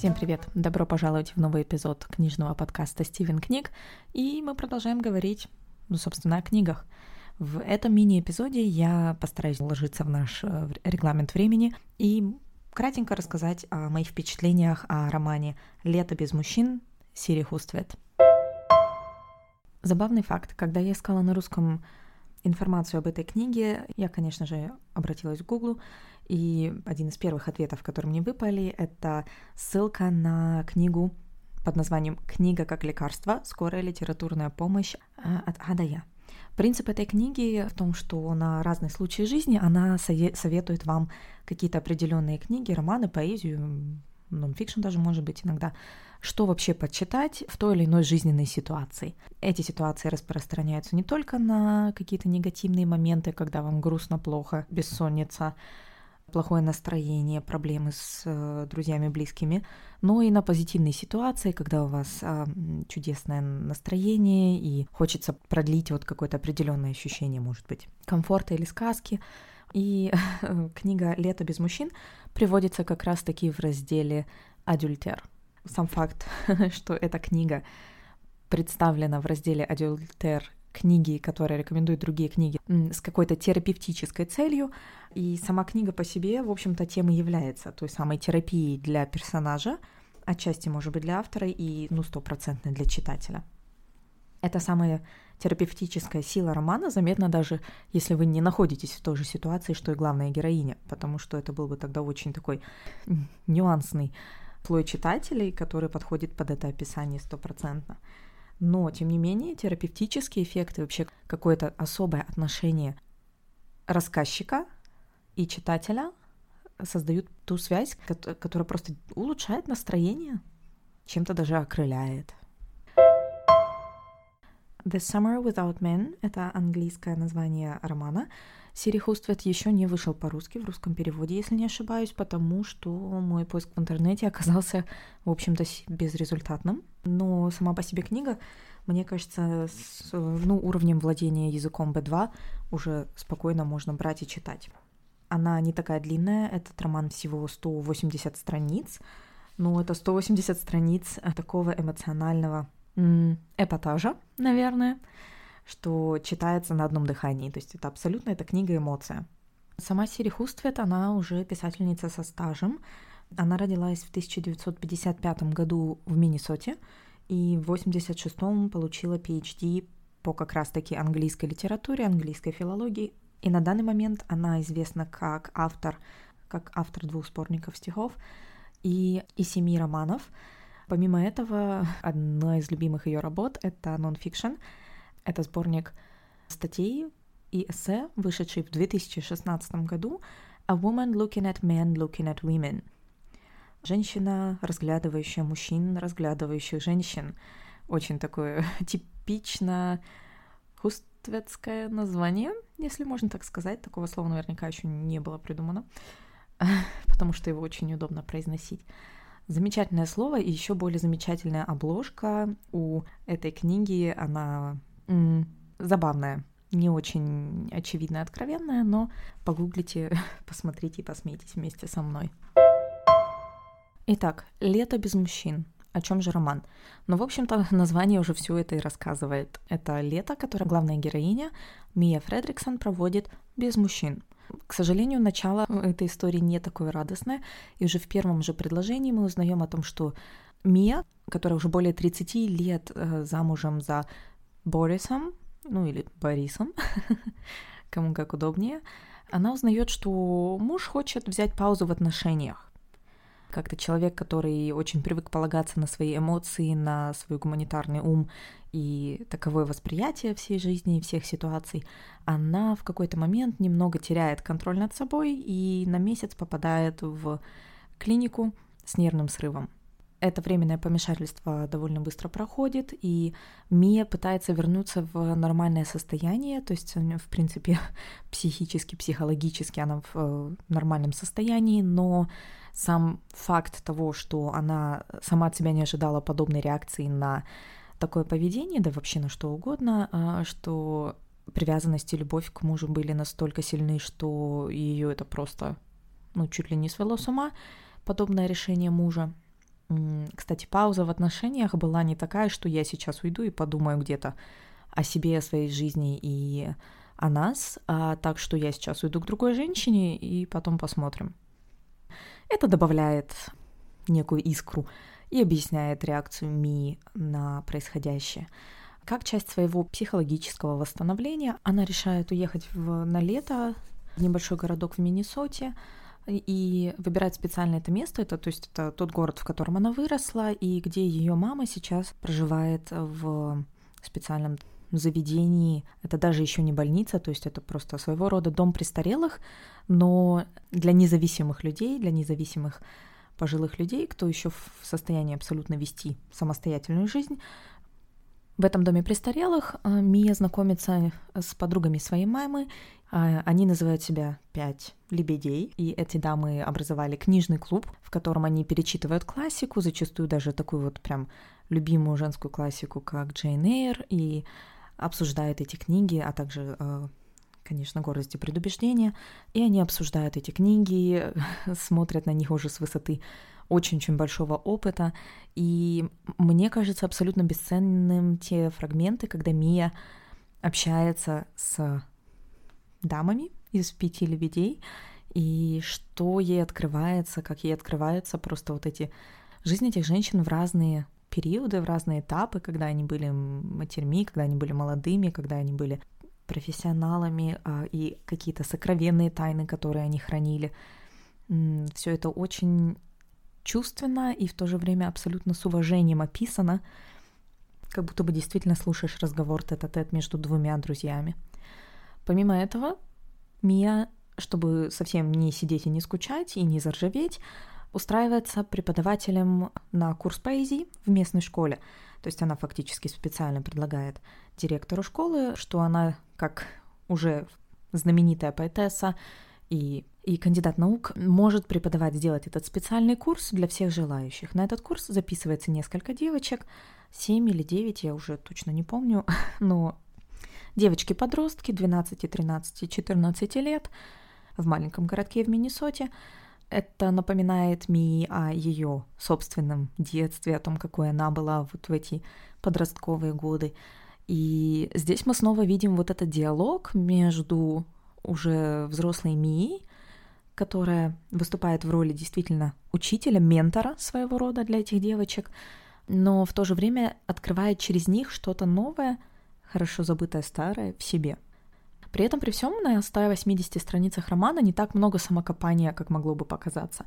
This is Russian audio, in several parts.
Всем привет! Добро пожаловать в новый эпизод книжного подкаста «Стивен книг». И мы продолжаем говорить, ну, собственно, о книгах. В этом мини-эпизоде я постараюсь уложиться в наш э, регламент времени и кратенько рассказать о моих впечатлениях о романе «Лето без мужчин» Сири Хуствет. Забавный факт. Когда я искала на русском информацию об этой книге, я, конечно же, обратилась в Google, и один из первых ответов, которые мне выпали, это ссылка на книгу под названием «Книга как лекарство. Скорая литературная помощь» а, от Адая. Принцип этой книги в том, что на разные случаи жизни она советует вам какие-то определенные книги, романы, поэзию, нонфикшн даже может быть иногда, что вообще почитать в той или иной жизненной ситуации. Эти ситуации распространяются не только на какие-то негативные моменты, когда вам грустно, плохо, бессонница, плохое настроение, проблемы с э, друзьями, близкими, но и на позитивные ситуации, когда у вас э, чудесное настроение и хочется продлить вот какое-то определенное ощущение, может быть, комфорта или сказки. И книга «Лето без мужчин» приводится как раз-таки в разделе «Адюльтер». Сам факт, что эта книга представлена в разделе «Адюльтер» книги, которые рекомендуют другие книги, с какой-то терапевтической целью. И сама книга по себе, в общем-то, тем и является той самой терапией для персонажа, отчасти, может быть, для автора и, ну, стопроцентной для читателя. Это самая терапевтическая сила романа заметна даже, если вы не находитесь в той же ситуации, что и главная героиня, потому что это был бы тогда очень такой нюансный слой читателей, который подходит под это описание стопроцентно. Но, тем не менее, терапевтические эффекты, вообще какое-то особое отношение рассказчика и читателя создают ту связь, которая просто улучшает настроение, чем-то даже окрыляет. The Summer Without Men — это английское название романа. Сири Хуствет еще не вышел по-русски в русском переводе, если не ошибаюсь, потому что мой поиск в интернете оказался, в общем-то, безрезультатным. Но сама по себе книга, мне кажется, с ну, уровнем владения языком B2 уже спокойно можно брать и читать. Она не такая длинная, этот роман всего 180 страниц, но это 180 страниц такого эмоционального эпатажа, наверное, что читается на одном дыхании. То есть это абсолютно эта книга эмоция. Сама Сири Хуствет, она уже писательница со стажем. Она родилась в 1955 году в Миннесоте и в 1986 получила PhD по как раз-таки английской литературе, английской филологии. И на данный момент она известна как автор, как автор двух сборников стихов и, и семи романов. Помимо этого, одна из любимых ее работ — это нон-фикшн. Это сборник статей и эссе, вышедший в 2016 году «A woman looking at men looking at women». Женщина, разглядывающая мужчин, разглядывающих женщин. Очень такое типично хустветское название, если можно так сказать. Такого слова наверняка еще не было придумано, потому что его очень удобно произносить. Замечательное слово и еще более замечательная обложка у этой книги. Она м- забавная, не очень очевидно откровенная, но погуглите, посмотрите и посмейтесь вместе со мной. Итак, «Лето без мужчин». О чем же роман? Ну, в общем-то, название уже все это и рассказывает. Это лето, которое главная героиня Мия Фредриксон проводит без мужчин. К сожалению, начало этой истории не такое радостное, и уже в первом же предложении мы узнаем о том, что Мия, которая уже более 30 лет э, замужем за Борисом, ну или Борисом, кому как удобнее, она узнает, что муж хочет взять паузу в отношениях как-то человек, который очень привык полагаться на свои эмоции, на свой гуманитарный ум и таковое восприятие всей жизни и всех ситуаций, она в какой-то момент немного теряет контроль над собой и на месяц попадает в клинику с нервным срывом. Это временное помешательство довольно быстро проходит, и Мия пытается вернуться в нормальное состояние, то есть, в принципе, психически, психологически она в э, нормальном состоянии, но сам факт того, что она сама от себя не ожидала подобной реакции на такое поведение, да вообще на что угодно, а, что привязанность и любовь к мужу были настолько сильны, что ее это просто, ну, чуть ли не свело с ума, подобное решение мужа. Кстати, пауза в отношениях была не такая, что я сейчас уйду и подумаю где-то о себе, о своей жизни и о нас, а так что я сейчас уйду к другой женщине и потом посмотрим. Это добавляет некую искру и объясняет реакцию Ми на происходящее. Как часть своего психологического восстановления она решает уехать в, на лето в небольшой городок в Миннесоте и выбирает специально это место. Это, то есть это тот город, в котором она выросла, и где ее мама сейчас проживает в специальном заведении. Это даже еще не больница, то есть это просто своего рода дом престарелых, но для независимых людей, для независимых пожилых людей, кто еще в состоянии абсолютно вести самостоятельную жизнь. В этом доме престарелых э, Мия знакомится с подругами своей мамы. А, они называют себя «Пять лебедей», и эти дамы образовали книжный клуб, в котором они перечитывают классику, зачастую даже такую вот прям любимую женскую классику, как Джейн Эйр, и обсуждают эти книги, а также э, конечно, гордость и предубеждение, и они обсуждают эти книги, смотрят на них уже с высоты очень-очень большого опыта, и мне кажется абсолютно бесценным те фрагменты, когда Мия общается с дамами из пяти лебедей, и что ей открывается, как ей открываются просто вот эти жизнь этих женщин в разные периоды, в разные этапы, когда они были матерьми, когда они были молодыми, когда они были профессионалами а, и какие-то сокровенные тайны, которые они хранили. Все это очень чувственно и в то же время абсолютно с уважением описано, как будто бы действительно слушаешь разговор тет-а-тет между двумя друзьями. Помимо этого, Мия, чтобы совсем не сидеть и не скучать, и не заржаветь, устраивается преподавателем на курс поэзии в местной школе. То есть она фактически специально предлагает директору школы, что она, как уже знаменитая поэтесса и, и кандидат наук, может преподавать, сделать этот специальный курс для всех желающих. На этот курс записывается несколько девочек, 7 или 9, я уже точно не помню, но девочки-подростки 12, 13, 14 лет в маленьком городке в Миннесоте. Это напоминает Мии о ее собственном детстве, о том, какой она была вот в эти подростковые годы. И здесь мы снова видим вот этот диалог между уже взрослой Мией, которая выступает в роли действительно учителя, ментора своего рода для этих девочек, но в то же время открывает через них что-то новое, хорошо забытое старое в себе. При этом при всем на 180 страницах романа не так много самокопания, как могло бы показаться.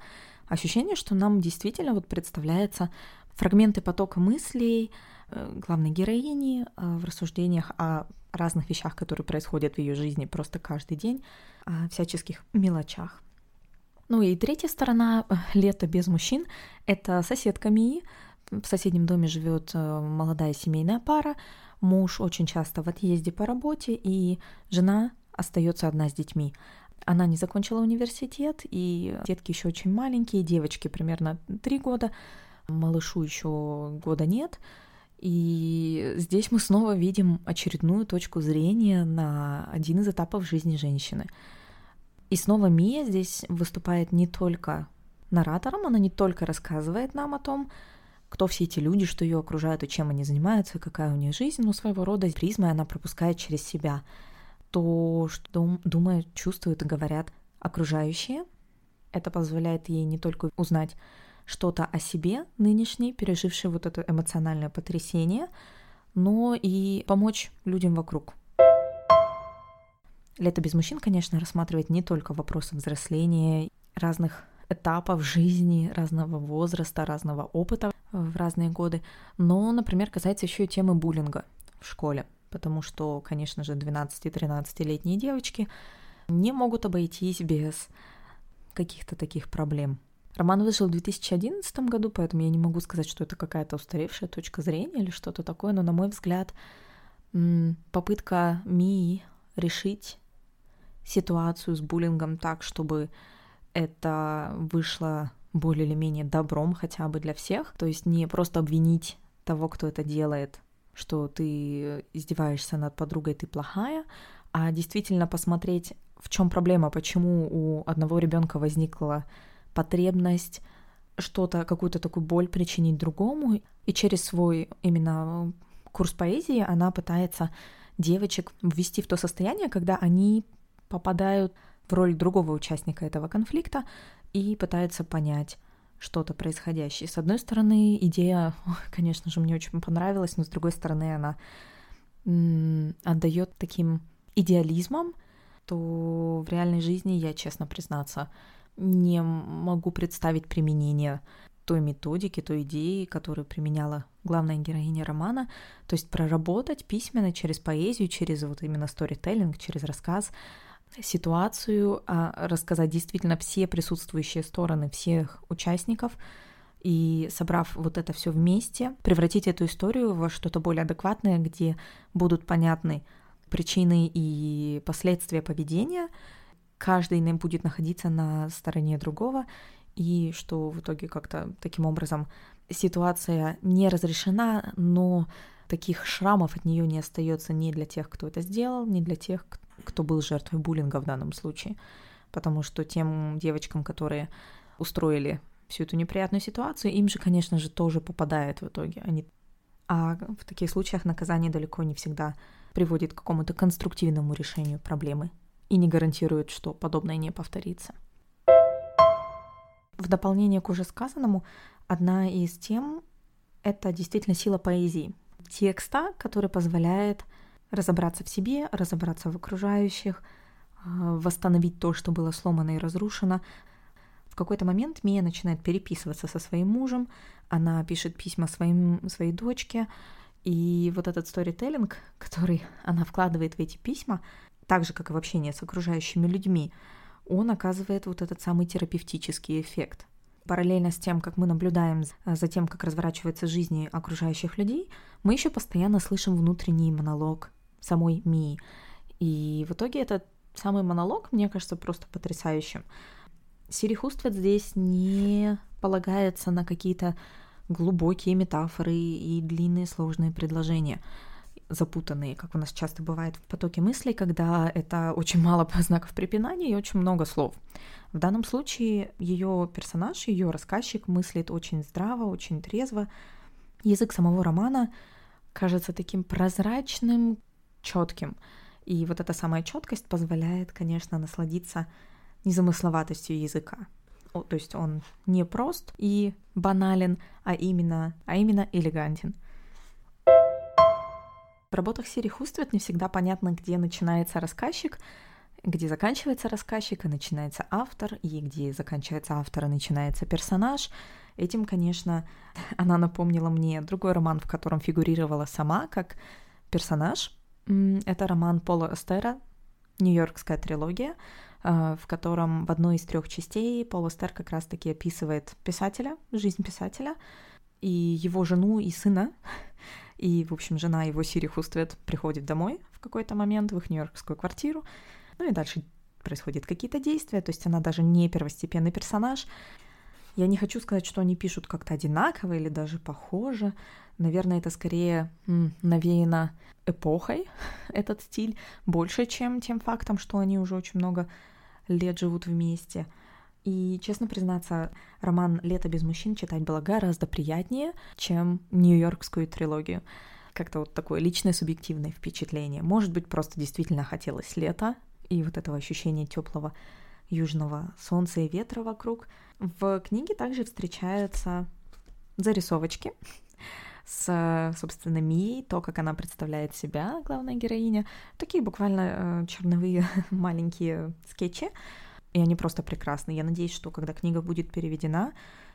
Ощущение, что нам действительно вот представляется фрагменты потока мыслей, Э, главной героини э, в рассуждениях о разных вещах, которые происходят в ее жизни просто каждый день, о всяческих мелочах. Ну и третья сторона э, лета без мужчин — это соседка Мии. В соседнем доме живет молодая семейная пара, муж очень часто в отъезде по работе, и жена остается одна с детьми. Она не закончила университет, и детки еще очень маленькие, девочки примерно три года, малышу еще года нет — и здесь мы снова видим очередную точку зрения на один из этапов жизни женщины. И снова Мия здесь выступает не только наратором, она не только рассказывает нам о том, кто все эти люди, что ее окружают и чем они занимаются, какая у них жизнь, но своего рода призмой она пропускает через себя то, что думают, чувствуют и говорят окружающие. Это позволяет ей не только узнать что-то о себе нынешней, пережившей вот это эмоциональное потрясение, но и помочь людям вокруг. «Лето без мужчин», конечно, рассматривает не только вопросы взросления, разных этапов жизни, разного возраста, разного опыта в разные годы, но, например, касается еще и темы буллинга в школе, потому что, конечно же, 12-13-летние девочки не могут обойтись без каких-то таких проблем – Роман вышел в 2011 году, поэтому я не могу сказать, что это какая-то устаревшая точка зрения или что-то такое, но, на мой взгляд, попытка Мии решить ситуацию с буллингом так, чтобы это вышло более или менее добром хотя бы для всех, то есть не просто обвинить того, кто это делает, что ты издеваешься над подругой, ты плохая, а действительно посмотреть, в чем проблема, почему у одного ребенка возникла потребность что-то, какую-то такую боль причинить другому, и через свой именно курс поэзии она пытается девочек ввести в то состояние, когда они попадают в роль другого участника этого конфликта и пытаются понять что-то происходящее. С одной стороны, идея, конечно же, мне очень понравилась, но с другой стороны, она отдает таким идеализмом, то в реальной жизни я, честно признаться, не могу представить применение той методики, той идеи, которую применяла главная героиня романа, то есть проработать письменно через поэзию, через вот именно сторителлинг, через рассказ ситуацию, а рассказать действительно все присутствующие стороны всех участников и собрав вот это все вместе, превратить эту историю во что-то более адекватное, где будут понятны причины и последствия поведения, каждый будет находиться на стороне другого, и что в итоге как-то таким образом ситуация не разрешена, но таких шрамов от нее не остается ни для тех, кто это сделал, ни для тех, кто был жертвой буллинга в данном случае. Потому что тем девочкам, которые устроили всю эту неприятную ситуацию, им же, конечно же, тоже попадает в итоге. Они... А в таких случаях наказание далеко не всегда приводит к какому-то конструктивному решению проблемы и не гарантирует, что подобное не повторится. В дополнение к уже сказанному, одна из тем — это действительно сила поэзии. Текста, который позволяет разобраться в себе, разобраться в окружающих, а, восстановить то, что было сломано и разрушено. В какой-то момент Мия начинает переписываться со своим мужем, она пишет письма своим, своей дочке, и вот этот сторителлинг, который она вкладывает в эти письма, так же, как и в общение с окружающими людьми, он оказывает вот этот самый терапевтический эффект. Параллельно с тем, как мы наблюдаем за тем, как разворачивается жизнь окружающих людей, мы еще постоянно слышим внутренний монолог самой Мии. И в итоге этот самый монолог, мне кажется, просто потрясающим. Сири Хуствет здесь не полагается на какие-то глубокие метафоры и длинные сложные предложения запутанные, как у нас часто бывает в потоке мыслей, когда это очень мало знаков препинания и очень много слов. В данном случае ее персонаж, ее рассказчик мыслит очень здраво, очень трезво. Язык самого романа кажется таким прозрачным, четким. И вот эта самая четкость позволяет, конечно, насладиться незамысловатостью языка. То есть он не прост и банален, а именно, а именно элегантен. В работах Хуствет не всегда понятно, где начинается рассказчик, где заканчивается рассказчик и начинается автор, и где заканчивается автор и начинается персонаж. Этим, конечно, она напомнила мне другой роман, в котором фигурировала сама как персонаж. Это роман Пола Эстера, Нью-Йоркская трилогия, э, в котором в одной из трех частей Пол Эстер как раз-таки описывает писателя, жизнь писателя, и его жену и сына, и, в общем, жена его, Сири Хуствет, приходит домой в какой-то момент в их нью-йоркскую квартиру. Ну и дальше происходят какие-то действия, то есть она даже не первостепенный персонаж. Я не хочу сказать, что они пишут как-то одинаково или даже похоже. Наверное, это скорее м, навеяно эпохой, этот стиль, больше, чем тем фактом, что они уже очень много лет живут вместе. И, честно признаться, роман «Лето без мужчин» читать было гораздо приятнее, чем Нью-Йоркскую трилогию. Как-то вот такое личное субъективное впечатление. Может быть, просто действительно хотелось лета и вот этого ощущения теплого южного солнца и ветра вокруг. В книге также встречаются зарисовочки с, собственно, Мией, то, как она представляет себя, главная героиня. Такие буквально э, черновые маленькие скетчи, и они просто прекрасны. Я надеюсь, что когда книга будет переведена,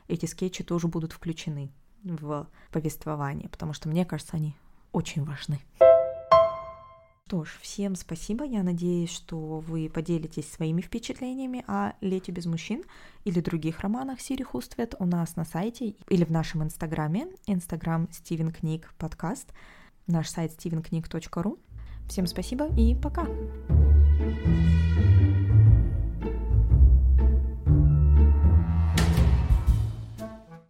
эти скетчи тоже будут включены в повествование, потому что мне кажется, они очень важны. Что ж, всем спасибо. Я надеюсь, что вы поделитесь своими впечатлениями о «Лете без мужчин» или других романах Сири Хуствет у нас на сайте или в нашем инстаграме, инстаграм Стивен Книг подкаст, наш сайт stevenknig.ru. Всем спасибо и пока! thank you